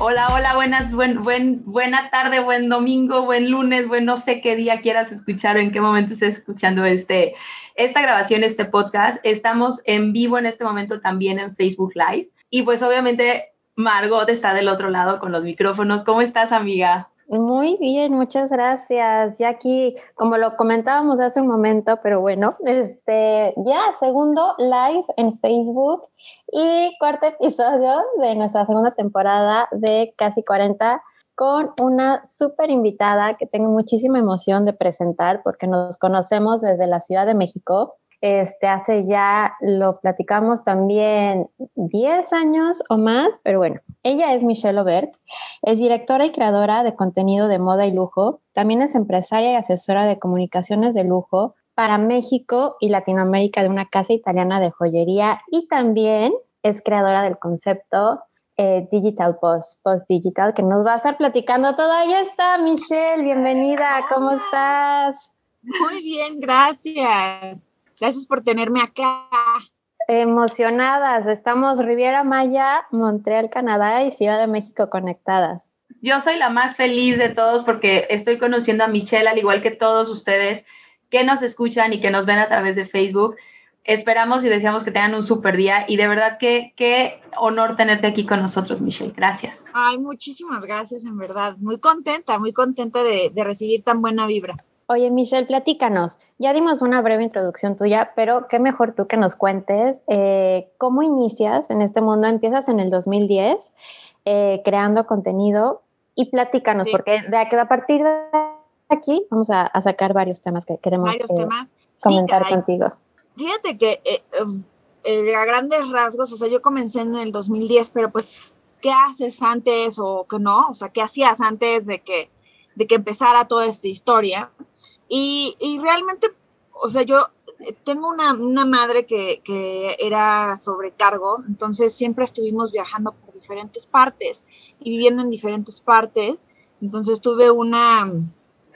Hola, hola, buenas, buen, buen, buena tarde, buen domingo, buen lunes, buen no sé qué día quieras escuchar o en qué momento estés escuchando este, esta grabación, este podcast. Estamos en vivo en este momento también en Facebook Live. Y pues obviamente Margot está del otro lado con los micrófonos. ¿Cómo estás, amiga? Muy bien, muchas gracias. Ya aquí, como lo comentábamos hace un momento, pero bueno, este, ya segundo live en Facebook y cuarto episodio de nuestra segunda temporada de Casi 40 con una súper invitada que tengo muchísima emoción de presentar porque nos conocemos desde la Ciudad de México. Este, hace ya, lo platicamos también 10 años o más, pero bueno, ella es Michelle Obert, es directora y creadora de contenido de moda y lujo, también es empresaria y asesora de comunicaciones de lujo para México y Latinoamérica de una casa italiana de joyería y también es creadora del concepto eh, Digital Post, Post Digital, que nos va a estar platicando todo. Ahí está, Michelle, bienvenida, ¿cómo estás? Muy bien, gracias. Gracias por tenerme acá. Emocionadas, estamos Riviera Maya, Montreal, Canadá y Ciudad de México conectadas. Yo soy la más feliz de todos porque estoy conociendo a Michelle, al igual que todos ustedes que nos escuchan y que nos ven a través de Facebook. Esperamos y deseamos que tengan un super día y de verdad que qué honor tenerte aquí con nosotros, Michelle. Gracias. Ay, muchísimas gracias, en verdad. Muy contenta, muy contenta de, de recibir tan buena vibra. Oye, Michelle, platícanos. Ya dimos una breve introducción tuya, pero qué mejor tú que nos cuentes eh, cómo inicias en este mundo. Empiezas en el 2010 eh, creando contenido y platicamos, porque de, a partir de aquí vamos a, sacar varios temas que queremos varios temas. comentar contigo. Fíjate que eh, em, a grandes rasgos, o sea, yo comencé en el 2010, pero pues, ¿qué haces antes o qué no? O sea, ¿qué hacías antes de que, de que empezara toda esta historia? Y, y realmente, o sea, yo tengo una, una madre que, que, era sobrecargo, entonces siempre estuvimos viajando por diferentes partes y viviendo en diferentes partes. Entonces tuve una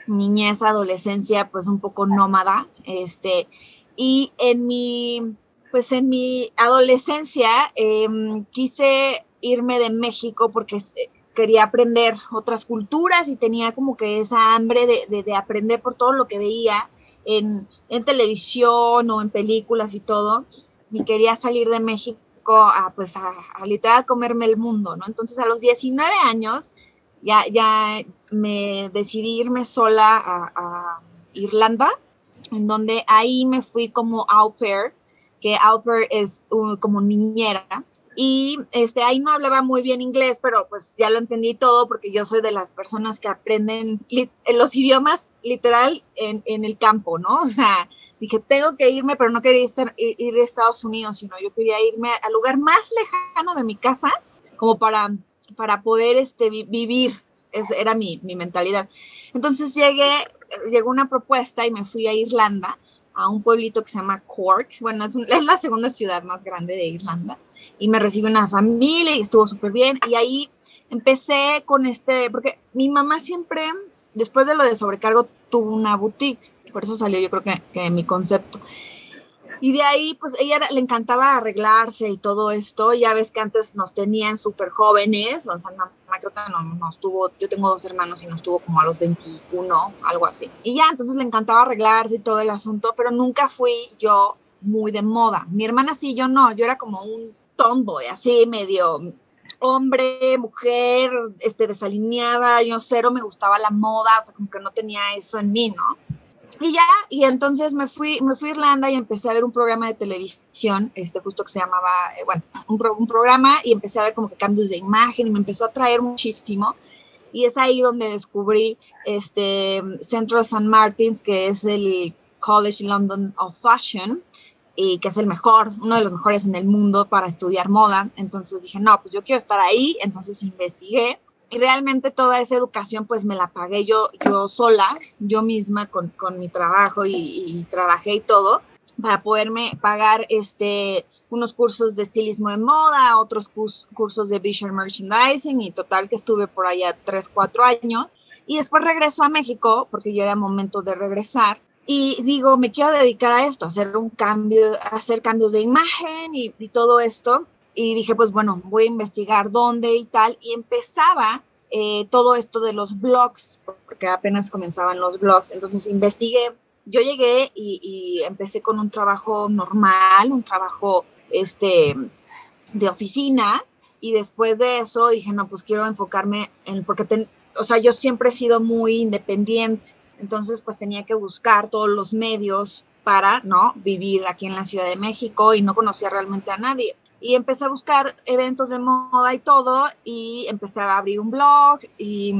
niñez, adolescencia, pues un poco nómada, este, y en mi, pues en mi adolescencia em, quise irme de México porque eh, quería aprender otras culturas y tenía como que esa hambre de, de, aprender por todo lo que veía en, en, televisión o en películas y todo. Y quería salir de México a, pues, a, a, literal comerme el mundo, ¿no? Entonces a los 19 años ya, ya me decidí irme sola a, a Irlanda, en donde ahí me fui como au pair, que au pair es como niñera, y este, ahí no hablaba muy bien inglés, pero pues ya lo entendí todo porque yo soy de las personas que aprenden los idiomas literal en, en, el campo, ¿no? O sea, dije, tengo que irme, pero no quería estar, ir, a Estados Unidos, sino yo quería irme al lugar más lejano de mi casa como para, para poder este, vivir. Esa era mi, mi mentalidad. Entonces llegué, llegó una propuesta y me fui a Irlanda a un pueblito que se llama Cork. Bueno, es, la segunda ciudad más grande de Irlanda. Y me recibió una familia y estuvo súper bien. Y ahí empecé con este, porque mi mamá siempre, después de lo de sobrecargo, tuvo una boutique. Por eso salió yo creo que mi concepto. Y de ahí, pues ella le encantaba arreglarse y todo esto. Ya ves que antes nos tenían súper jóvenes, o sea, mamá creo que no, nos tuvo, yo tengo dos hermanos y nos tuvo como a los 21, algo así. Y ya, entonces le encantaba arreglarse y todo el asunto, pero nunca fui yo muy de moda. Mi hermana sí, yo no, yo era como un tomboy, así medio hombre, mujer, este, desalineada, yo cero me gustaba la moda, o sea, como que no tenía eso en mí, ¿no? Y ya, y entonces me fui, me fui a Irlanda y empecé a ver un programa de televisión, este justo que se llamaba, eh, bueno, un, programa y empecé a ver como que cambios de imagen y me empezó a atraer muchísimo. Y es ahí donde descubrí este Central St. Martins, que es el College London of Fashion, y que es el mejor, uno de los mejores en el mundo para estudiar moda. Entonces dije, no, pues yo quiero estar ahí, entonces investigué y realmente toda esa educación pues me la pagué yo, yo sola, yo misma con, con mi trabajo y, trabajé y todo para poderme pagar este, unos cursos de estilismo de moda, otros cursos de visual merchandising y total que estuve por allá tres, cuatro años. Y después regreso a México porque ya era momento de regresar y digo, me quiero dedicar a esto, a hacer un cambio, a hacer cambios de imagen y todo esto. Y dije, pues bueno, voy a investigar dónde y tal. Y empezaba eh, todo esto de los blogs, porque apenas comenzaban los blogs. Entonces investigué. Yo llegué y, y empecé con un trabajo normal, un trabajo este, de oficina. Y después de eso dije, no, pues quiero enfocarme en, porque, o sea, yo siempre he sido muy independiente entonces, pues tenía que buscar todos los medios para, ¿no? Vivir aquí en la Ciudad de México y no conocía realmente a nadie. Y empecé a buscar eventos de moda y todo, y empecé a abrir un blog y,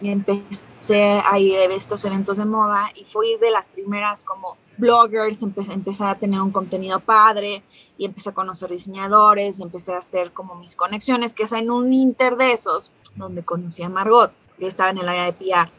empecé a ir a estos eventos de moda y fui de las primeras como bloggers, empecé, empecé a tener un contenido padre y empecé a conocer diseñadores, empecé a hacer como mis conexiones, que es en un inter de esos, donde conocí a Margot que estaba en el área de PR.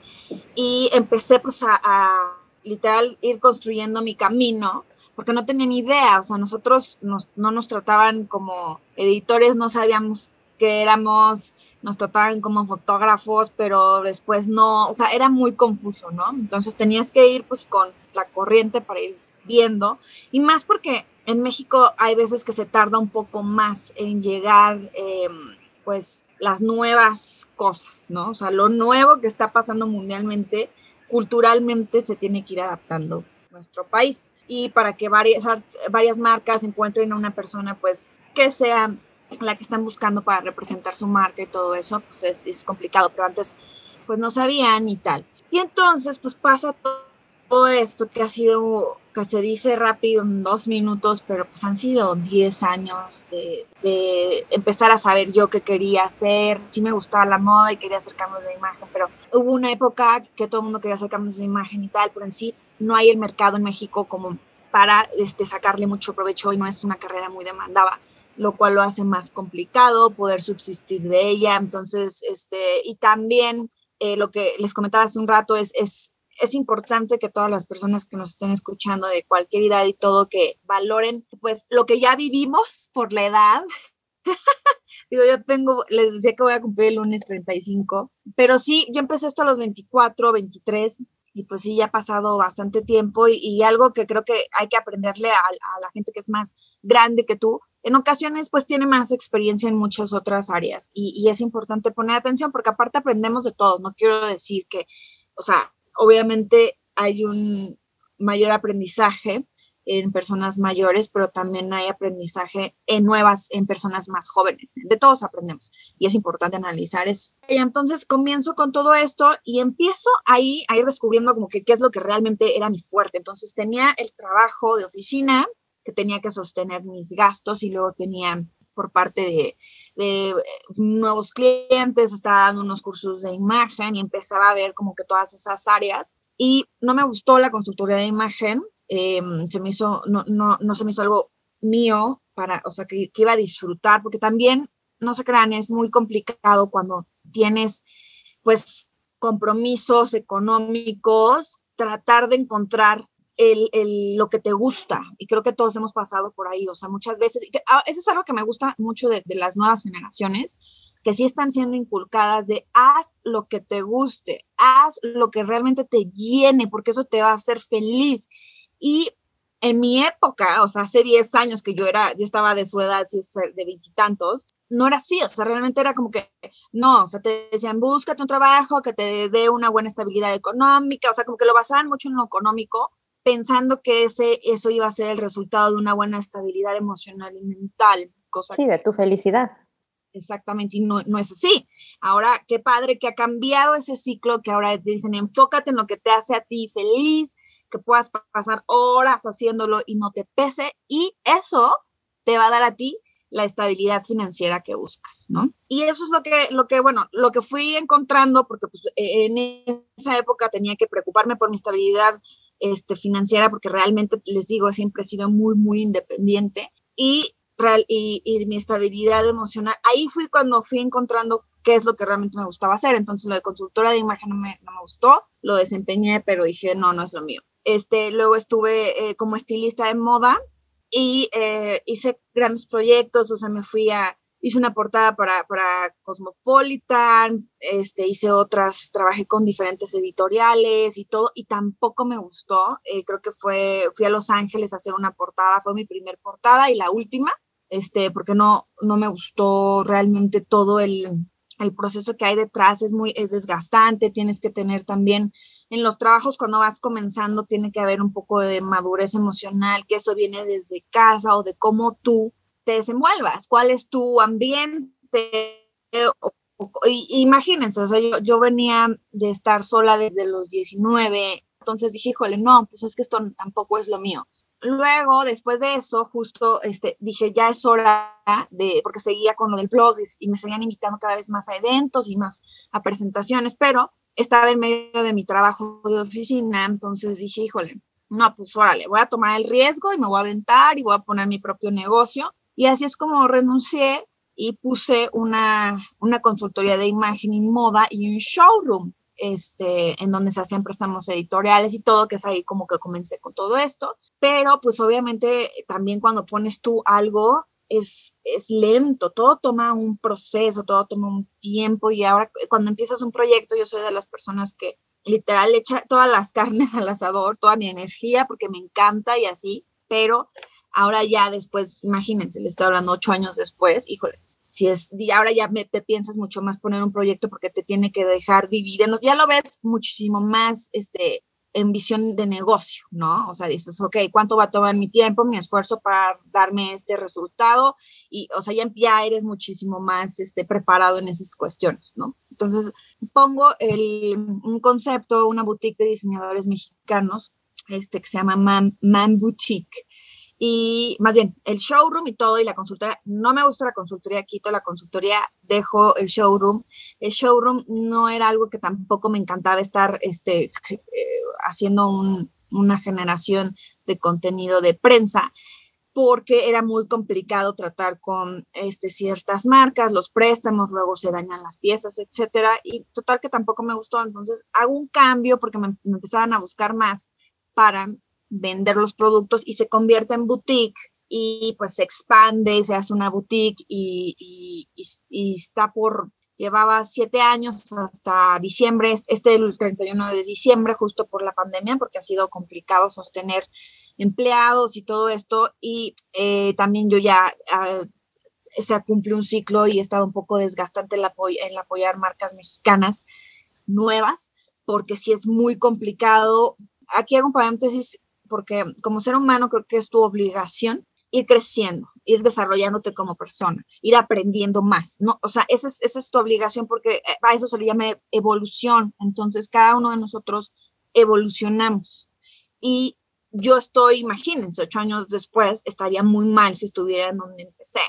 Y empecé pues a, literal ir construyendo mi camino, porque no tenía ni idea, o sea, nosotros nos, no nos trataban como editores, no sabíamos que éramos, nos trataban como fotógrafos, pero después no, o sea, era muy confuso, ¿no? Entonces tenías que ir pues con la corriente para ir viendo, y más porque en México hay veces que se tarda un poco más en llegar, eh, pues, las nuevas cosas, ¿no? O sea, lo nuevo que está pasando mundialmente, culturalmente se tiene que ir adaptando nuestro país. Y para que varias, varias marcas encuentren a una persona, pues, que sea la que están buscando para representar su marca y todo eso, pues es, es complicado, pero antes, pues no sabían y tal. Y entonces, pues pasa todo esto que ha sido, que se dice rápido en dos minutos, pero pues han sido 10 años de, empezar a saber yo qué quería hacer. Sí me gustaba la moda y quería hacer cambios de imagen, pero hubo una época que todo el mundo quería hacer cambios de imagen y tal, pero en sí no hay el mercado en México como para este, sacarle mucho provecho y no es una carrera muy demandada lo cual lo hace más complicado poder subsistir de ella. Entonces, este, y también eh, lo que les comentaba hace un rato es, es es importante que todas las personas que nos estén escuchando de cualquier edad y todo, que valoren pues lo que ya vivimos por la edad. Digo, yo tengo, les decía que voy a cumplir el lunes 35, pero sí, yo empecé esto a los 24, 23 y pues sí, ya ha pasado bastante tiempo y, algo que creo que hay que aprenderle a, a, la gente que es más grande que tú, en ocasiones pues tiene más experiencia en muchas otras áreas y, y es importante poner atención porque aparte aprendemos de todos, no quiero decir que, o sea, obviamente hay un mayor aprendizaje en personas mayores, pero también hay aprendizaje en nuevas, en personas más jóvenes. De todos aprendemos y es importante analizar eso. Y entonces comienzo con todo esto y empiezo ahí a ir descubriendo como que qué es lo que realmente era mi fuerte. Entonces tenía el trabajo de oficina que tenía que sostener mis gastos y luego tenía por parte de, de, eh, nuevos clientes, estaba dando unos cursos de imagen y empezaba a ver como que todas esas áreas. Y no me gustó la consultoría de imagen, em, se me hizo, no, no, no se me hizo algo mío para, o sea, que, que iba a disfrutar, porque también, no se crean, es muy complicado cuando tienes, pues, compromisos económicos, tratar de encontrar el, el, lo que te gusta. Y creo que todos hemos pasado por ahí, o sea, muchas veces. Y ah, eso es algo que me gusta mucho de, de, las nuevas generaciones, que sí están siendo inculcadas de haz lo que te guste, haz lo que realmente te llene, porque eso te va a hacer feliz. Y en mi época, o sea, hace 10 años que yo era, yo estaba de su edad, de veintitantos, no era así, o sea, realmente era como que, no, o sea, te decían, búscate un trabajo que te dé una buena estabilidad económica, o sea, como que lo basaban mucho en lo económico, pensando que ese, eso iba a ser el resultado de una buena estabilidad emocional y mental. Cosa sí, de tu felicidad. Exactamente, y no, no es así. Ahora, qué padre que ha cambiado ese ciclo, que ahora te dicen, enfócate en lo que te hace a ti feliz, que puedas pasar horas haciéndolo y no te pese, y eso te va a dar a ti la estabilidad financiera que buscas, ¿no? Y eso es lo que, lo que bueno, lo que fui encontrando, porque pues, en esa época tenía que preocuparme por mi estabilidad este, financiera, porque realmente les digo, siempre he sido muy, muy independiente y, y, y mi estabilidad emocional. Ahí fui cuando fui encontrando qué es lo que realmente me gustaba hacer. Entonces lo de consultora de imagen no me, no me gustó, lo desempeñé, pero dije, no, no es lo mío. Este, luego estuve eh, como estilista de moda y eh, hice grandes proyectos, o sea, me fui a, hice una portada para, para Cosmopolitan, este, hice otras, trabajé con diferentes editoriales y todo, y tampoco me gustó. Eh, creo que fue, fui a Los Ángeles a hacer una portada, fue mi primer portada y la última, este, porque no, no me gustó realmente todo el, el proceso que hay detrás es muy es desgastante, tienes que tener también en los trabajos cuando vas comenzando tiene que haber un poco de madurez emocional, que eso viene desde casa o de cómo tú te desenvuelvas, cuál es tu ambiente. imagínense, o sea, yo, yo venía de estar sola desde los 19, entonces dije, híjole, no, pues es que esto tampoco es lo mío. Luego, después de eso, justo este, dije, ya es hora de, porque seguía con lo del blog y, me seguían invitando cada vez más a eventos y más a presentaciones, pero estaba en medio de mi trabajo de oficina, entonces dije, híjole, no, pues órale, voy a tomar el riesgo y me voy a aventar y voy a poner mi propio negocio. Y así es como renuncié y puse una, una consultoría de imagen y moda y un showroom este, en donde se hacían préstamos editoriales y todo, que es ahí como que comencé con todo esto. Pero pues obviamente también cuando pones tú algo es, es lento, todo toma un proceso, todo toma un tiempo y ahora cuando empiezas un proyecto yo soy de las personas que literal echa todas las carnes al asador, toda mi energía porque me encanta y así, pero ahora ya después, imagínense, le estoy hablando ocho años después, híjole, si es, y ahora ya te piensas mucho más poner un proyecto porque te tiene que dejar dividendos, ya lo ves muchísimo más este, en visión de negocio, ¿no? O sea, dices, ok, ¿cuánto va a tomar mi tiempo, mi esfuerzo para darme este resultado? Y, o sea, ya, eres muchísimo más este, preparado en esas cuestiones, ¿no? Entonces, pongo el, un concepto, una boutique de diseñadores mexicanos, este, que se llama Man, Man Boutique, y más bien el showroom y todo y la consultoría. No me gusta la consultoría, quito la consultoría, dejo el showroom. El showroom no era algo que tampoco me encantaba estar este, eh, haciendo una generación de contenido de prensa porque era muy complicado tratar con este, ciertas marcas, los préstamos, luego se dañan las piezas, etcétera, y total que tampoco me gustó, entonces hago un cambio porque me, me empezaban a buscar más para vender los productos y se convierte en boutique y pues se expande, se hace una boutique y, está por, llevaba siete años hasta diciembre, este el 31 de diciembre, justo por la pandemia, porque ha sido complicado sostener empleados y todo esto. Y eh, también yo ya uh, se cumple un ciclo y he estado un poco desgastante en apoyar marcas mexicanas nuevas, porque sí es muy complicado. Aquí hago un paréntesis, porque como ser humano creo que es tu obligación ir creciendo, ir desarrollándote como persona, ir aprendiendo más, ¿no? O sea, esa es, esa es tu obligación porque eh, a eso se le llama evolución. Entonces, cada uno de nosotros evolucionamos. Y yo estoy, imagínense, ocho años después, estaría muy mal si estuviera en donde empecé.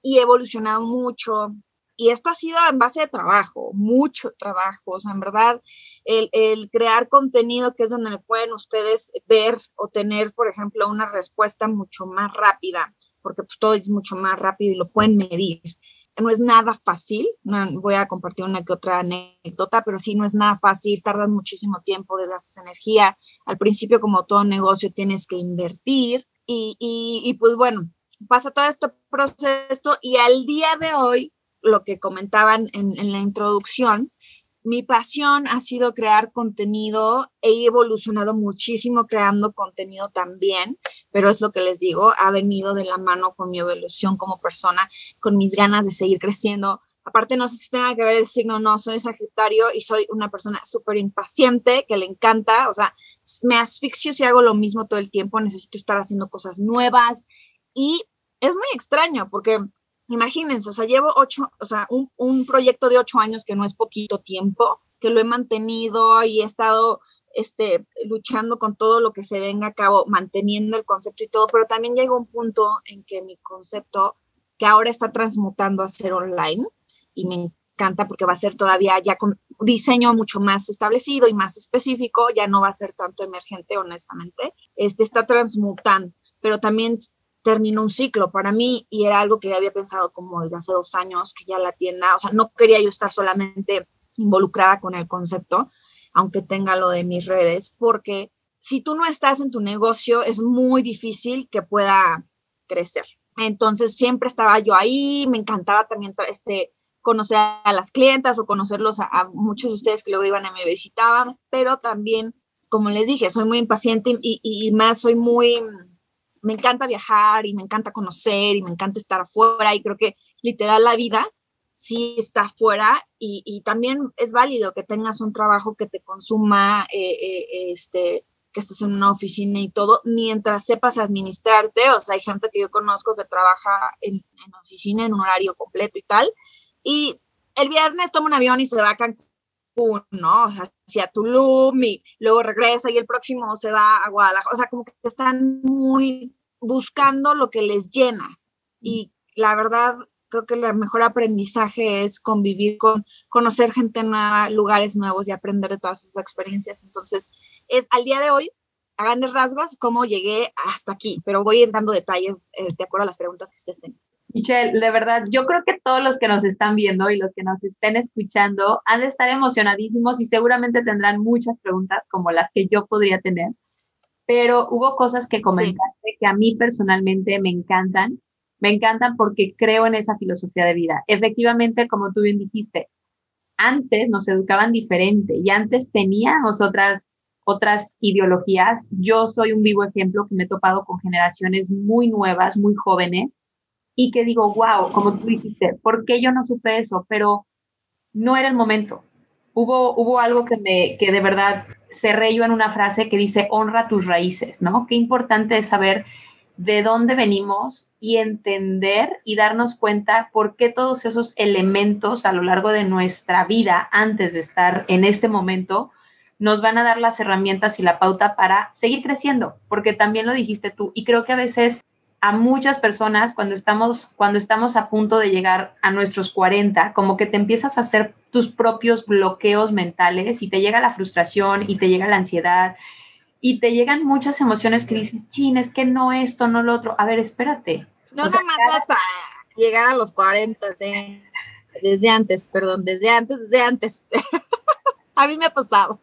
Y he evolucionado mucho, y esto ha sido en base de trabajo, mucho trabajo, o sea, en verdad, el, crear contenido que es donde pueden ustedes ver o tener, por ejemplo, una respuesta mucho más rápida, porque pues todo es mucho más rápido y lo pueden medir. No es nada fácil, no, voy a compartir una que otra anécdota, pero sí no es nada fácil, tardan muchísimo tiempo, desgastas energía. Al principio, como todo negocio, tienes que invertir y, y, y pues bueno, pasa todo este proceso y al día de hoy lo que comentaban en, la introducción, mi pasión ha sido crear contenido. He evolucionado muchísimo creando contenido también, pero es lo que les digo, ha venido de la mano con mi evolución como persona, con mis ganas de seguir creciendo. Aparte, no sé si tenga que ver el signo, no, soy Sagitario y soy una persona súper impaciente que le encanta, o sea, me asfixio si hago lo mismo todo el tiempo, necesito estar haciendo cosas nuevas y es muy extraño porque imagínense, o sea, llevo ocho, o sea, un, un, proyecto de ocho años que no es poquito tiempo, que lo he mantenido y he estado este, luchando con todo lo que se venga a cabo, manteniendo el concepto y todo, pero también llega un punto en que mi concepto, que ahora está transmutando a ser online, y me encanta porque va a ser todavía ya con diseño mucho más establecido y más específico, ya no va a ser tanto emergente, honestamente, este está transmutando, pero también terminó un ciclo para mí y era algo que había pensado como desde hace dos años, que ya la tienda, o sea, no quería yo estar solamente involucrada con el concepto, aunque tenga lo de mis redes, porque si tú no estás en tu negocio, es muy difícil que pueda crecer. Entonces siempre estaba yo ahí, me encantaba también este, conocer a las clientas o conocerlos a, muchos de ustedes que luego iban a me visitaban, pero también, como les dije, soy muy impaciente y, más soy muy, me encanta viajar y me encanta conocer y me encanta estar afuera y creo que literal la vida sí está afuera y, y también es válido que tengas un trabajo que te consuma eh, eh, este que estés en una oficina y todo, mientras sepas administrarte, o sea, hay gente que yo conozco que trabaja en, en oficina en un horario completo y tal, y el viernes toma un avión y se va a Cancún, ¿no? Hacia Tulum y luego regresa y el próximo se va a Guadalajara. O sea, como que están muy buscando lo que les llena. Y la verdad, creo que el mejor aprendizaje es convivir con, conocer gente nueva, lugares nuevos y aprender de todas esas experiencias. Entonces, es al día de hoy, a grandes rasgos, cómo llegué hasta aquí, pero voy a ir dando detalles eh, de acuerdo a las preguntas que ustedes tengan. Michelle, de verdad, yo creo que todos los que nos están viendo y los que nos estén escuchando han de estar emocionadísimos y seguramente tendrán muchas preguntas como las que yo podría tener. Pero hubo cosas que comentaste que a mí personalmente me encantan. Me encantan porque creo en esa filosofía de vida. Efectivamente, como tú bien dijiste, antes nos educaban diferente y antes teníamos otras otras ideologías. Yo soy un vivo ejemplo que me he topado con generaciones muy nuevas, muy jóvenes, y que digo, wow, como tú dijiste, ¿por qué yo no supe eso? Pero no era el momento. Hubo, hubo algo que, me, que de verdad cerré yo en una frase que dice, honra tus raíces, ¿no? Qué importante es saber de dónde venimos y entender y darnos cuenta por qué todos esos elementos a lo largo de nuestra vida, antes de estar en este momento, nos van a dar las herramientas y la pauta para seguir creciendo, porque también lo dijiste tú, y creo que a veces a muchas personas cuando estamos, cuando estamos a punto de llegar a nuestros 40, como que te empiezas a hacer tus propios bloqueos mentales y te llega la frustración y te llega la ansiedad y te llegan muchas emociones que dices, chin, es que no esto, no lo otro. A ver, espérate. No nada más hasta llegar a los 40, ¿sí? desde antes, perdón, desde antes, desde antes. a mí me ha pasado.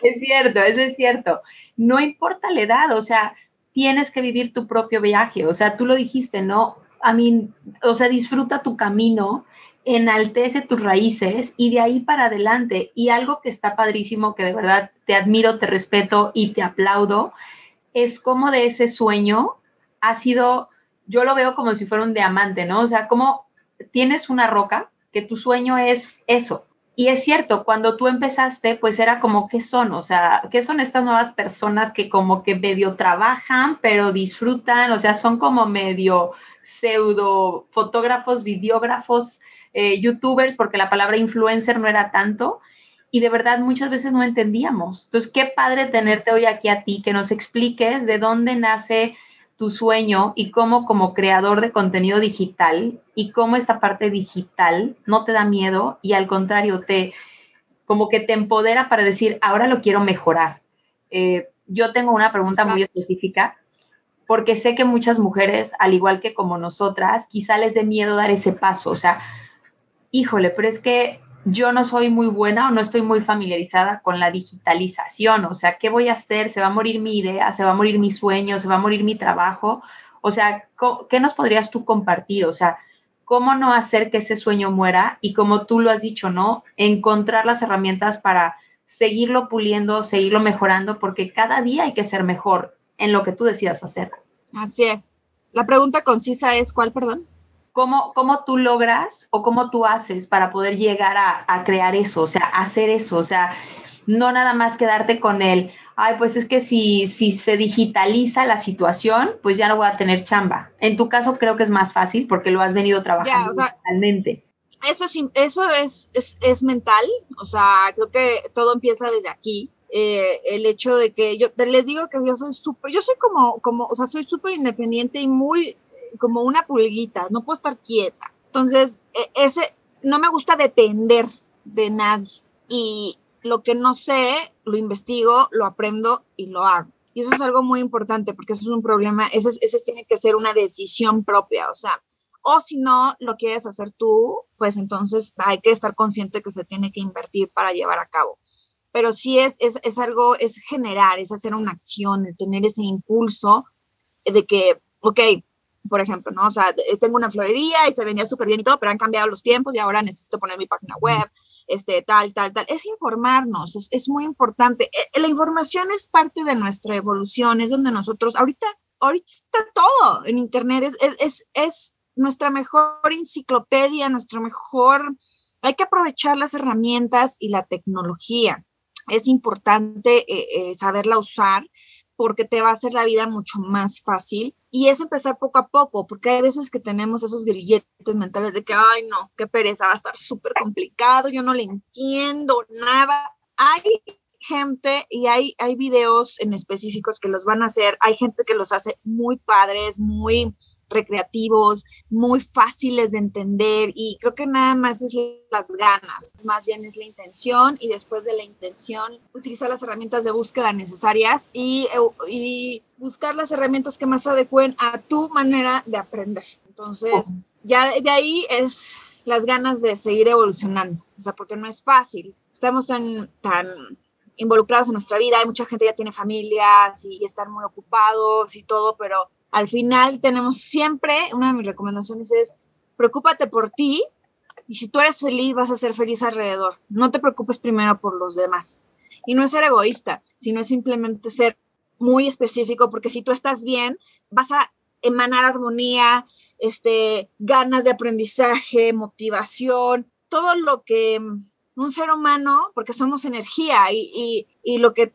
Es cierto, eso es cierto. No importa la edad, o sea, tienes que vivir tu propio viaje. O sea, tú lo dijiste, ¿no? A mí, o sea, disfruta tu camino, enaltece tus raíces y de ahí para adelante. Y algo que está padrísimo, que de verdad te admiro, te respeto y te aplaudo, es como de ese sueño ha sido, yo lo veo como si fuera un diamante, ¿no? O sea, como tienes una roca, que tu sueño es eso, y es cierto, cuando tú empezaste, pues era como, ¿qué son? O sea, ¿qué son estas nuevas personas que como que medio trabajan, pero disfrutan? O sea, son como medio pseudo fotógrafos, videógrafos, eh, youtubers, porque la palabra influencer no era tanto. Y de verdad muchas veces no entendíamos. Entonces, qué padre tenerte hoy aquí a ti, que nos expliques de dónde nace tu sueño y cómo como creador de contenido digital y cómo esta parte digital no te da miedo y al contrario te como que te empodera para decir, ahora lo quiero mejorar. Eh, yo tengo una pregunta muy específica porque sé que muchas mujeres, al igual que como nosotras, quizá les dé miedo dar ese paso. O sea, híjole, pero es que yo no soy muy buena o no estoy muy familiarizada con la digitalización, o sea, ¿qué voy a hacer? ¿Se va a morir mi idea? ¿Se va a morir mi sueño? ¿Se va a morir mi trabajo? O sea, ¿qué nos podrías tú compartir? O sea, ¿cómo no hacer que ese sueño muera? Y como tú lo has dicho, ¿no? Encontrar las herramientas para seguirlo puliendo, seguirlo mejorando, porque cada día hay que ser mejor en lo que tú decidas hacer. Así es. La pregunta concisa es, ¿cuál, perdón? ¿Cómo, ¿Cómo tú logras o cómo tú haces para poder llegar a, crear eso, o sea, hacer eso? O sea, no nada más quedarte con el, ay, pues es que si, si se digitaliza la situación, pues ya no voy a tener chamba. En tu caso creo que es más fácil porque lo has venido trabajando digitalmente. Eso, es, eso es, es, mental, o sea, creo que todo empieza desde aquí. Eh, el hecho de que yo les digo que yo soy súper, yo soy como, como, o sea, soy súper independiente y muy, como una pulguita, no puedo estar quieta. Entonces, e, ese, no me gusta depender de nadie. Y lo que no sé, lo investigo, lo aprendo y lo hago. Y eso es algo muy importante porque eso es un problema, ese, ese tiene que ser una decisión propia, o sea, o si no lo quieres hacer tú, pues entonces hay que estar consciente que se tiene que invertir para llevar a cabo. Pero sí es, es, es algo, es generar, es hacer una acción, de tener ese impulso de que, ok, por ejemplo, ¿no? O sea, tengo una florería y se vendía súper bien y todo, pero han cambiado los tiempos y ahora necesito poner mi página web, este, tal, tal, tal. Es informarnos, es, es muy importante. E, la información es parte de nuestra evolución, es donde nosotros, ahorita, ahorita está todo en Internet, es, es, es nuestra mejor enciclopedia, nuestro mejor, hay que aprovechar las herramientas y la tecnología. Es importante eh, eh, saberla usar porque te va a hacer la vida mucho más fácil. Y es empezar poco a poco, porque hay veces que tenemos esos grilletes mentales de que, ay, no, qué pereza, va a estar súper complicado, yo no le entiendo nada. Hay gente y hay, hay videos en específicos que los van a hacer, hay gente que los hace muy padres, muy recreativos, muy fáciles de entender y creo que nada más es las ganas, más bien es la intención y después de la intención utilizar las herramientas de búsqueda necesarias y, y buscar las herramientas que más adecuen a tu manera de aprender. Entonces, ya de ahí es las ganas de seguir evolucionando, o sea, porque no es fácil. Estamos tan, tan involucrados en nuestra vida, hay mucha gente ya tiene familias y están muy ocupados y todo, pero al final tenemos siempre, una de mis recomendaciones es, preocúpate por ti y si tú eres feliz, vas a ser feliz alrededor. No te preocupes primero por los demás. Y no es ser egoísta, sino es simplemente ser muy específico, porque si tú estás bien, vas a emanar armonía, este, ganas de aprendizaje, motivación, todo lo que un ser humano, porque somos energía y, y, lo que,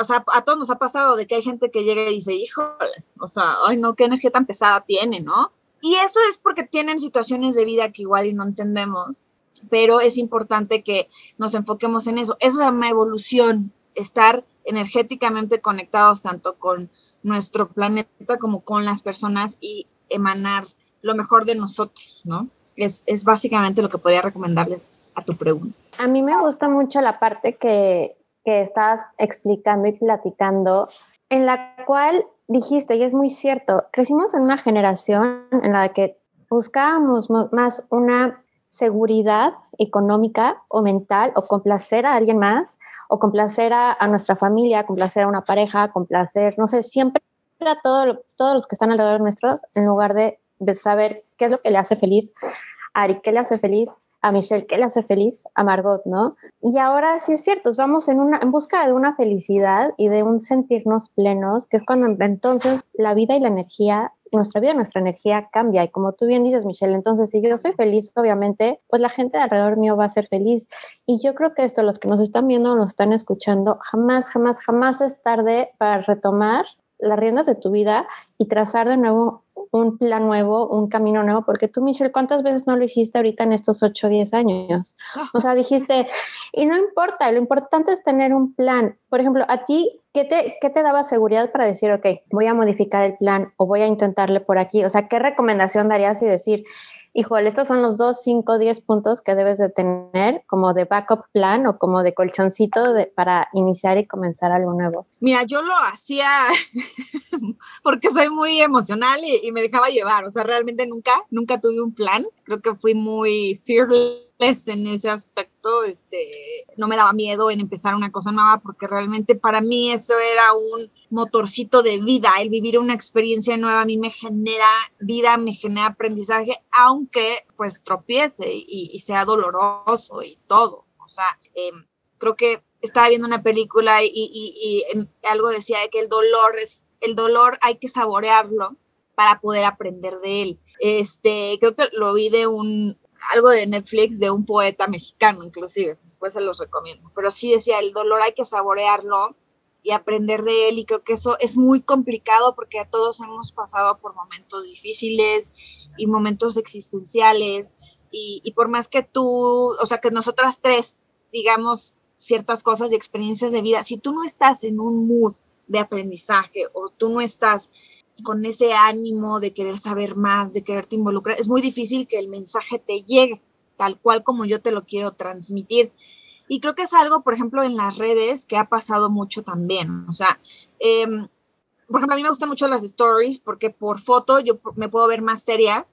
o sea, a todos nos ha pasado de que hay gente que llega y dice, híjole, o sea, ay no, qué energía tan pesada tiene, ¿no? Y eso es porque tienen situaciones de vida que igual y no entendemos, pero es importante que nos enfoquemos en eso. Eso es una evolución, estar energéticamente conectados tanto con nuestro planeta como con las personas y emanar lo mejor de nosotros, ¿no? Es, es básicamente lo que podría recomendarles a tu pregunta. A mí me gusta mucho la parte que, que estabas explicando y platicando, en la cual dijiste, y es muy cierto, crecimos en una generación en la que buscábamos más una seguridad económica o mental o complacer a alguien más o complacer a, a, nuestra familia, complacer a una pareja, complacer, no sé, siempre a todo, todos los que están alrededor nuestros en lugar de, de, saber qué es lo que le hace feliz a Ari, qué le hace feliz a Michelle, que le hace feliz, a Margot, ¿no? Y ahora sí es cierto, vamos en, busca de una felicidad y de un sentirnos plenos, que es cuando entonces la vida y la energía, nuestra vida nuestra energía cambia. Y como tú bien dices, Michelle, entonces si yo soy feliz, obviamente, pues la gente de alrededor mío va a ser feliz. Y yo creo que esto, los que nos están viendo, nos están escuchando, jamás, jamás, jamás es tarde para retomar las riendas de tu vida y trazar de nuevo un plan nuevo, un camino nuevo, porque tú, Michelle, ¿cuántas veces no lo hiciste ahorita en estos 8 o 10 años? O sea, dijiste, y no importa, lo importante es tener un plan. Por ejemplo, a ti, ¿qué te, qué te daba seguridad para decir, ok, voy a modificar el plan o voy a intentarle por aquí? O sea, ¿qué recomendación darías y decir, híjole, estos son los dos, cinco, diez puntos que debes de tener como de backup plan o como de colchoncito para iniciar y comenzar algo nuevo? Mira, yo lo hacía porque soy muy emocional y, y, me dejaba llevar, o sea, realmente nunca, nunca tuve un plan, creo que fui muy fearless en ese aspecto, este, no me daba miedo en empezar una cosa nueva porque realmente para mí eso era un motorcito de vida, el vivir una experiencia nueva a mí me genera vida, me genera aprendizaje, aunque pues tropiece y, sea doloroso y todo. O sea, em, creo que estaba viendo una película y, y, algo decía de que el dolor es, el dolor hay que saborearlo para poder aprender de él. Este, creo que lo vi de un, algo de Netflix de un poeta mexicano, inclusive, después se los recomiendo. Pero sí decía, el dolor hay que saborearlo y aprender de él y creo que eso es muy complicado porque a todos hemos pasado por momentos difíciles y momentos existenciales y, y por más que tú, o sea, que nosotras tres digamos ciertas cosas y experiencias de vida, si tú no estás en un mood de aprendizaje o tú no estás con ese ánimo de querer saber más, de quererte involucrar, es muy difícil que el mensaje te llegue. tal cual como yo te lo quiero transmitir. Y creo que es algo, por ejemplo, en las redes que ha pasado mucho también. O sea, em, por ejemplo, a mí me gustan mucho las stories porque por foto yo me puedo ver más seria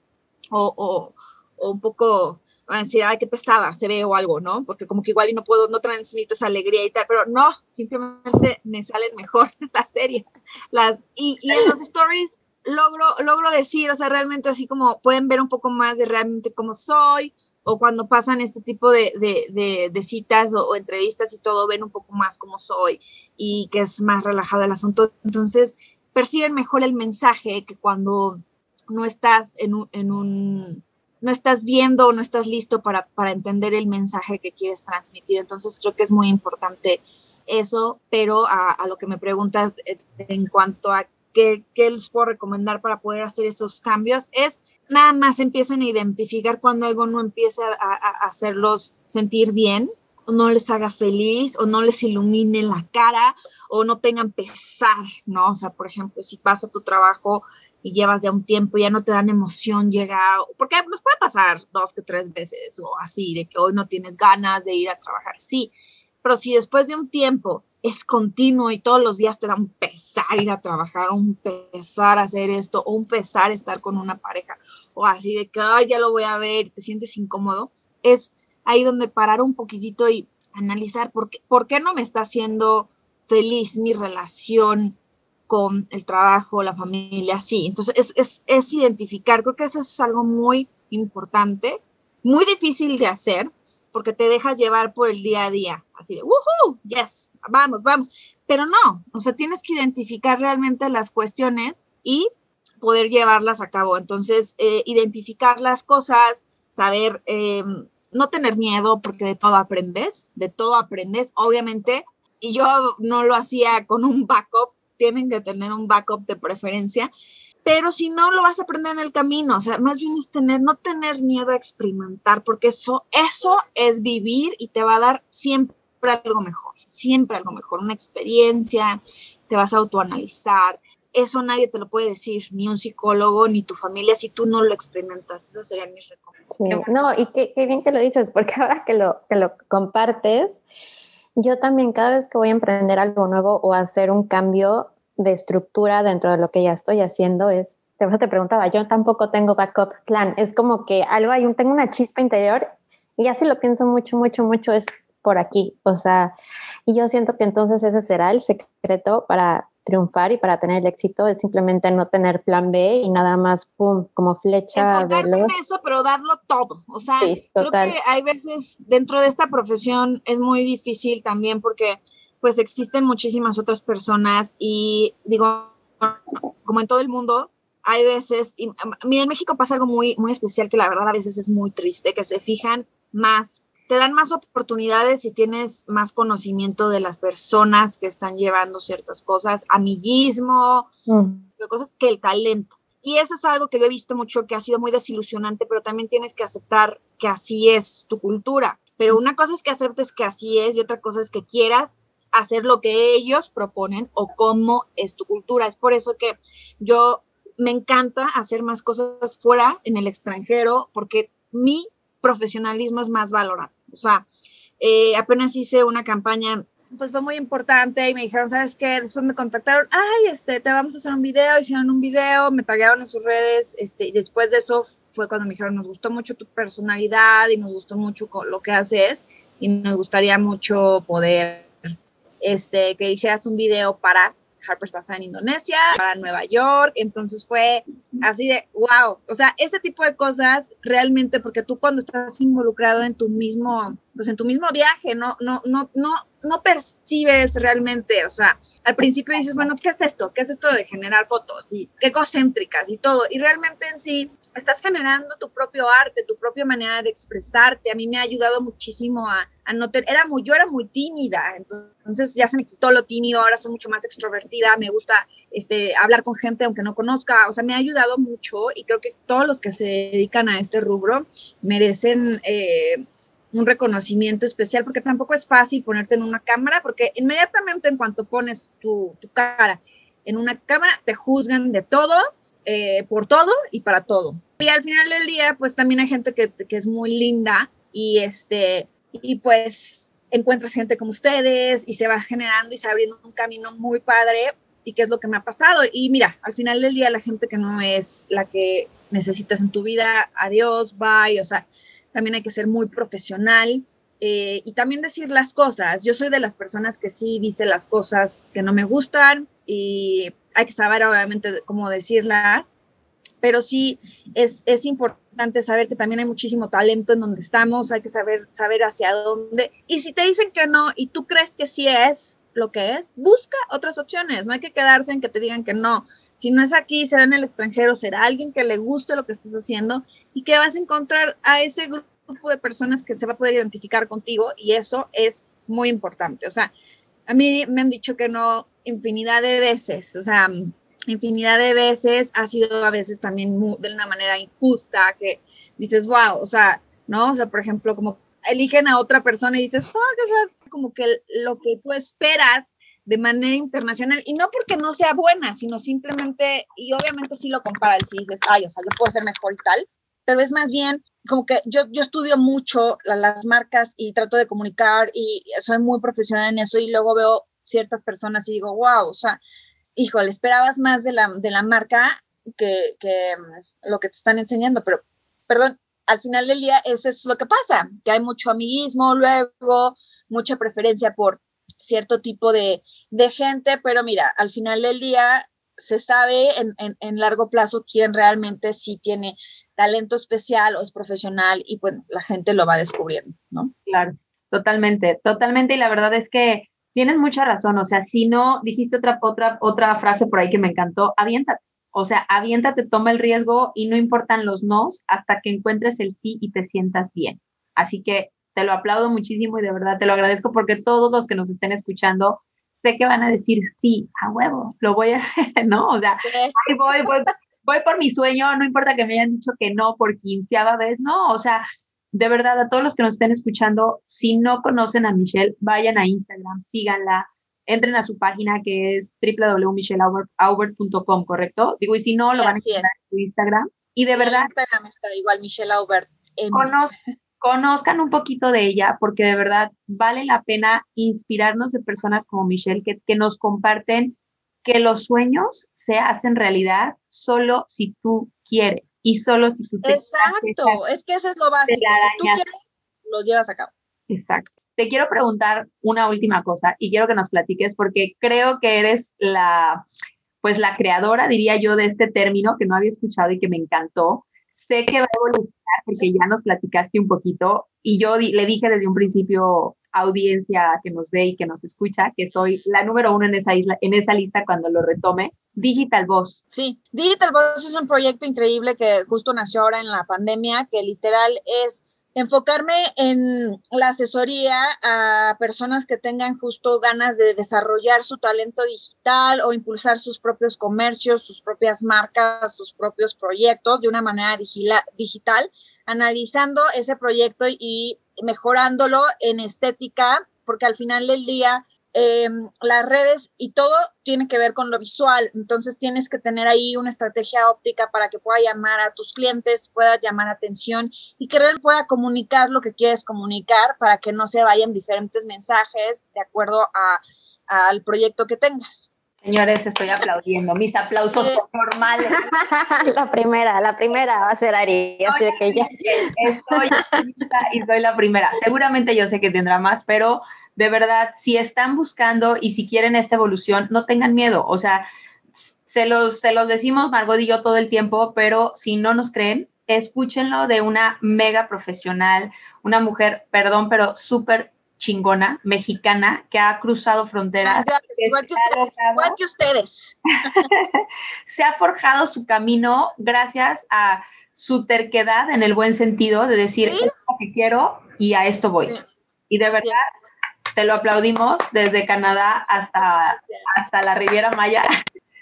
o, o, o un poco van a decir, ay, qué pesada se ve o algo, ¿no? Porque como que igual y no puedo, no transmito esa alegría y tal, pero no, simplemente me salen mejor las series. Las, y, y en los stories logro, logro decir, o sea, realmente así como pueden ver un poco más de realmente cómo soy, o cuando pasan este tipo de, de, de, citas o, entrevistas y todo, ven un poco más cómo soy y que es más relajado el asunto. Entonces, perciben mejor el mensaje que cuando no estás en un, en un no estás viendo o no estás listo para, para entender el mensaje que quieres transmitir. Entonces creo que es muy importante eso, pero a, lo que me preguntas eh, en cuanto a qué, qué, les puedo recomendar para poder hacer esos cambios, es nada más empiecen a identificar cuando algo no empieza a, a hacerlos sentir bien, o no les haga feliz, o no les ilumine la cara, o no tengan pesar, ¿no? O sea, por ejemplo, si pasa tu trabajo y llevas ya un tiempo, ya no te dan emoción llegar, porque nos puede pasar dos que tres veces o así, de que hoy no tienes ganas de ir a trabajar, sí, pero si después de un tiempo es continuo y todos los días te da un pesar ir a trabajar, un pesar hacer esto, o un pesar estar con una pareja, o así de que Ay, ya lo voy a ver, te sientes incómodo, es ahí donde parar un poquitito y analizar por qué, por qué no me está haciendo feliz mi relación con el trabajo, la familia, sí. Entonces es, es, es identificar, creo que eso es algo muy importante, muy difícil de hacer, porque te dejas llevar por el día a día, así de, ¡woohoo! Yes, vamos, vamos. Pero no, o sea, tienes que identificar realmente las cuestiones y poder llevarlas a cabo. Entonces, eh, identificar las cosas, saber, em, no tener miedo, porque de todo aprendes, de todo aprendes, obviamente. Y yo no lo hacía con un backup, tienen que tener un backup de preferencia, pero si no, lo vas a aprender en el camino, o sea, más bien es tener, no tener miedo a experimentar, porque eso, eso es vivir y te va a dar siempre algo mejor, siempre algo mejor, una experiencia, te vas a autoanalizar, eso nadie te lo puede decir, ni un psicólogo, ni tu familia, si tú no lo experimentas, esa sería mi recomendación. no, y qué, qué, bien que lo dices, porque ahora que lo, que lo compartes, yo también cada vez que voy a emprender algo nuevo o hacer un cambio de estructura dentro de lo que ya estoy haciendo es, te, te preguntaba, yo tampoco tengo backup plan, es como que algo hay, tengo una chispa interior y así lo pienso mucho, mucho, mucho, es por aquí, o sea, y yo siento que entonces ese será el secreto para triunfar y para tener el éxito es simplemente no tener plan B y nada más, pum, como flecha. Enfocarte en eso, pero darlo todo. O sea, creo que hay veces dentro de esta profesión es muy difícil también porque pues existen muchísimas otras personas y digo, como en todo el mundo, hay veces, y en México pasa algo muy, muy especial que la verdad a veces es muy triste, que se fijan más te dan más oportunidades y tienes más conocimiento de las personas que están llevando ciertas cosas, amiguismo, mm. cosas que el talento. Y eso es algo que yo he visto mucho que ha sido muy desilusionante, pero también tienes que aceptar que así es tu cultura. Pero una cosa es que aceptes que así es y otra cosa es que quieras hacer lo que ellos proponen o cómo es tu cultura. Es por eso que yo me encanta hacer más cosas fuera, en el extranjero, porque mi profesionalismo es más valorado. O sea, eh, apenas hice una campaña, pues fue muy importante y me dijeron, ¿sabes qué? Después me contactaron, ay, este, te vamos a hacer un video, hicieron un video, me tagaron en sus redes, este, y después de eso fue cuando me dijeron, nos gustó mucho tu personalidad y nos gustó mucho lo que haces y nos gustaría mucho poder, este, que hicieras un video para Harper's Bazaar en Indonesia, para Nueva York, entonces fue así de, wow, o sea, ese tipo de cosas realmente, porque tú cuando estás involucrado en tu mismo, pues en tu mismo viaje, no, no, no, no, no percibes realmente, o sea, al principio dices, bueno, ¿qué es esto? ¿Qué es esto de generar fotos? Y qué concéntricas y todo, y realmente en sí estás generando tu propio arte, tu propia manera de expresarte. A mí me ha ayudado muchísimo a, era muy, yo era muy tímida, entonces ya se me quitó lo tímido, ahora soy mucho más extrovertida, me gusta este, hablar con gente aunque no conozca, o sea, me ha ayudado mucho y creo que todos los que se dedican a este rubro merecen eh, un reconocimiento especial porque tampoco es fácil ponerte en una cámara porque inmediatamente en cuanto pones tu, tu cara en una cámara te juzgan de todo eh, por todo y para todo. y al final del día, pues también hay gente que, que es muy linda y este, y pues encuentras gente como ustedes y se va generando y se abriendo un camino muy padre y qué es lo que me ha pasado. Y mira, al final del día la gente que no es la que necesitas en tu vida, adiós, bye, o sea, también hay que ser muy profesional eh, y también decir las cosas. Yo soy de las personas que sí dice las cosas que no me gustan y hay que saber obviamente cómo decirlas, pero sí es, es importante saber que también hay muchísimo talento en donde estamos, hay que saber, saber hacia dónde. Y si te dicen que no y tú crees que sí es lo que es, busca otras opciones, no hay que quedarse en que te digan que no. Si no es aquí, será en el extranjero, será alguien que le guste lo que estás haciendo y que vas a encontrar a ese grupo de personas que se va a poder identificar contigo y eso es muy importante. O sea, a mí me han dicho que no infinidad de veces, o sea, infinidad de veces ha sido a veces también de una manera injusta que dices, wow, o sea, ¿no? O sea, por ejemplo, como eligen a otra persona y dices, fuck, sea, como que lo que tú esperas de manera internacional y no porque no sea buena, sino simplemente, y obviamente si lo comparas y dices, ay, o sea, yo puedo ser mejor y tal, pero es más bien como que yo, yo estudio mucho las marcas y trato de comunicar y soy muy profesional en eso y luego veo ciertas personas y digo, wow, o sea, híjole, esperabas más de la, de la marca que, que mm, lo que te están enseñando, pero, perdón, al final del día eso es lo que pasa, que hay mucho amiguismo, luego mucha preferencia por cierto tipo de, de gente, pero mira, al final del día se sabe en, en, en, largo plazo quién realmente sí tiene talento especial o es profesional y pues la gente lo va descubriendo, ¿no? Claro, totalmente, totalmente y la verdad es que tienes mucha razón, o sea, si no, dijiste otra, otra, otra frase por ahí que me encantó, aviéntate, o sea, aviéntate, toma el riesgo y no importan los nos hasta que encuentres el sí y te sientas bien. Así que te lo aplaudo muchísimo y de verdad te lo agradezco porque todos los que nos estén escuchando sé que van a decir, sí, a huevo, lo voy a hacer, ¿no? O sea, voy, voy, por mi sueño, no importa que me hayan dicho que no por quinceava vez, no, o sea, de verdad, a todos los que nos estén escuchando, si no conocen a Michelle, vayan a Instagram, síganla, entren a su página que es www.michelleaubert.com, ¿correcto? Digo, y si no, lo van a encontrar en su Instagram. Y de verdad. Instagram está igual, Michelle Aubert. conozcan un poquito de ella, porque de verdad vale la pena inspirarnos de personas como Michelle que, que nos comparten que los sueños se hacen realidad solo si tú quieres y solo si tú te Exacto, es que eso es lo básico. Si tú quieres, lo llevas a cabo. Exacto. Te quiero preguntar una última cosa y quiero que nos platiques porque creo que eres la pues la creadora, diría yo, de este término que no había escuchado y que me encantó, Sé que va a evolucionar porque ya nos platicaste un poquito y yo le dije desde un principio audiencia que nos ve y que nos escucha que soy la número uno en esa isla, en esa lista cuando lo retome. Digital Voice. Sí, Digital Voice es un proyecto increíble que justo nació ahora en la pandemia, que literal es enfocarme en la asesoría a personas que tengan justo ganas de desarrollar su talento digital o impulsar sus propios comercios, sus propias marcas, sus propios proyectos de una manera digital, analizando ese proyecto y mejorándolo en estética, porque al final del día Em, las redes y todo tiene que ver con lo visual. Entonces tienes que tener ahí una estrategia óptica para que pueda llamar a tus clientes, pueda llamar atención y que red pueda comunicar lo que quieres comunicar para que no se vayan diferentes mensajes de acuerdo al proyecto que tengas. Señores, estoy aplaudiendo. Mis aplausos son normales. la primera, la primera va a ser Ari, así que ya. Estoy y soy la primera. Seguramente yo sé que tendrá más, pero de verdad, si están buscando y si quieren esta evolución, no tengan miedo. O sea, se los, se los decimos Margot y yo todo el tiempo, pero si no nos creen, escúchenlo de una mega profesional, una mujer, perdón, pero súper chingona, mexicana, que ha cruzado fronteras. igual, que ustedes, se ha forjado su camino gracias a su terquedad en el buen sentido de decir, es lo que quiero y a esto voy. Y de verdad, te lo aplaudimos desde Canadá hasta, hasta la Riviera Maya.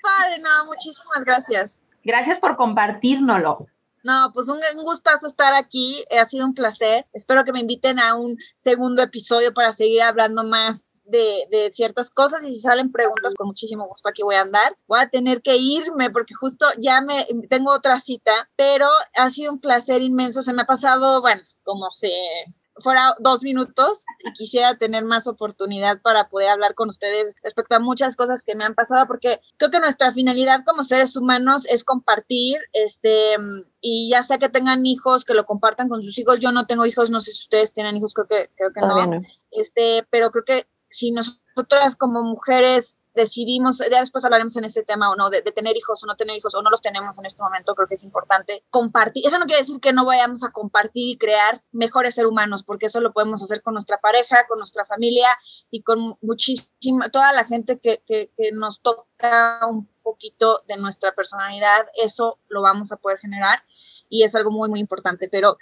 Padre, no, muchísimas gracias. Gracias por compartirnoslo. No, pues un, gustazo estar aquí, ha sido un placer. Espero que me inviten a un segundo episodio para seguir hablando más de, de, ciertas cosas y si salen preguntas, con muchísimo gusto aquí voy a andar. Voy a tener que irme porque justo ya me tengo otra cita, pero ha sido un placer inmenso. Se me ha pasado, bueno, como se fuera dos minutos y quisiera tener más oportunidad para poder hablar con ustedes respecto a muchas cosas que me han pasado, porque creo que nuestra finalidad como seres humanos es compartir, este, y ya sea que tengan hijos, que lo compartan con sus hijos. Yo no tengo hijos, no sé si ustedes tienen hijos, creo que, creo que no. Este, pero creo que si nosotras como mujeres decidimos, ya después hablaremos en ese tema o no, de, tener hijos o no tener hijos o no los tenemos en este momento, creo que es importante compartir. Eso no quiere decir que no vayamos a compartir y crear mejores seres humanos, porque eso lo podemos hacer con nuestra pareja, con nuestra familia y con muchísima, toda la gente que, que, que nos toca un poquito de nuestra personalidad, eso lo vamos a poder generar y es algo muy, muy importante. Pero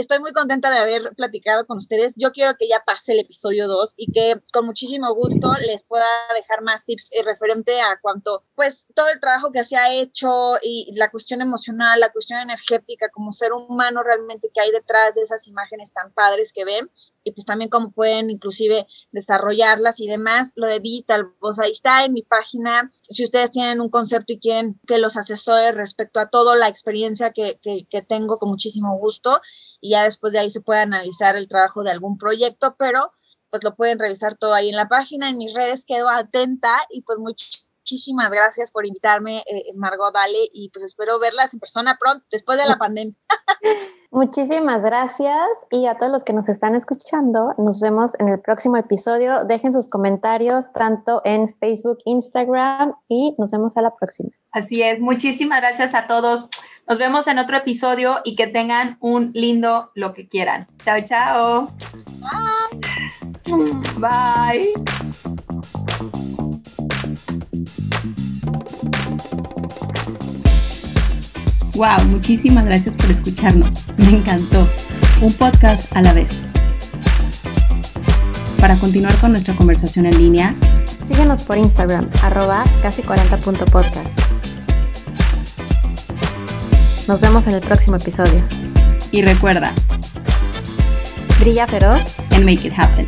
estoy muy contenta de haber platicado con ustedes. Yo quiero que ya pase el episodio 2 y que con muchísimo gusto les pueda dejar más tips eh, referente a cuanto, pues, todo el trabajo que se ha hecho y la cuestión emocional, la cuestión energética como ser humano realmente que hay detrás de esas imágenes tan padres que ven y pues también cómo pueden inclusive desarrollarlas y demás. Lo de Digital pues ahí está en mi página. Si ustedes tienen un concepto y quieren que los asesore respecto a toda la experiencia que, que, que tengo, con muchísimo gusto. Y ya después de ahí se puede analizar el trabajo de algún proyecto, pero pues lo pueden revisar todo ahí en la página. En mis redes quedo atenta y pues muchísimas gracias por invitarme, eh, Margot Dale, y pues espero verlas en persona pronto, después de la pandemia. Muchísimas gracias y a todos los que nos están escuchando, nos vemos en el próximo episodio. Dejen sus comentarios tanto en Facebook, Instagram y nos vemos a la próxima. Así es, muchísimas gracias a todos. Nos vemos en otro episodio y que tengan un lindo lo que quieran. Chao, chao. Bye. Wow, muchísimas gracias por escucharnos. Me encantó. Un podcast a la vez. Para continuar con nuestra conversación en línea, síguenos por Instagram, arroba casi 40.podcast. Nos vemos en el próximo episodio. Y recuerda, brilla feroz and make it happen.